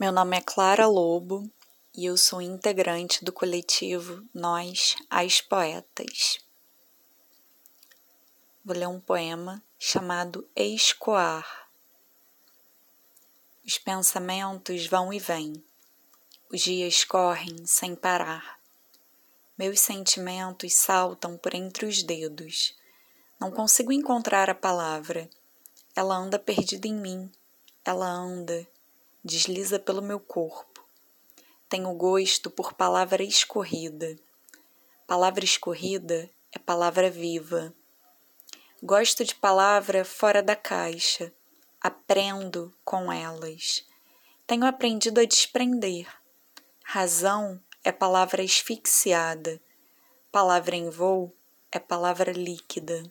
Meu nome é Clara Lobo e eu sou integrante do coletivo Nós, as Poetas. Vou ler um poema chamado Escoar. Os pensamentos vão e vêm, os dias correm sem parar. Meus sentimentos saltam por entre os dedos. Não consigo encontrar a palavra. Ela anda perdida em mim. Ela anda desliza pelo meu corpo. Tenho gosto por palavra escorrida. Palavra escorrida é palavra viva. Gosto de palavra fora da caixa. Aprendo com elas. Tenho aprendido a desprender. Razão é palavra asfixiada. Palavra em voo é palavra líquida.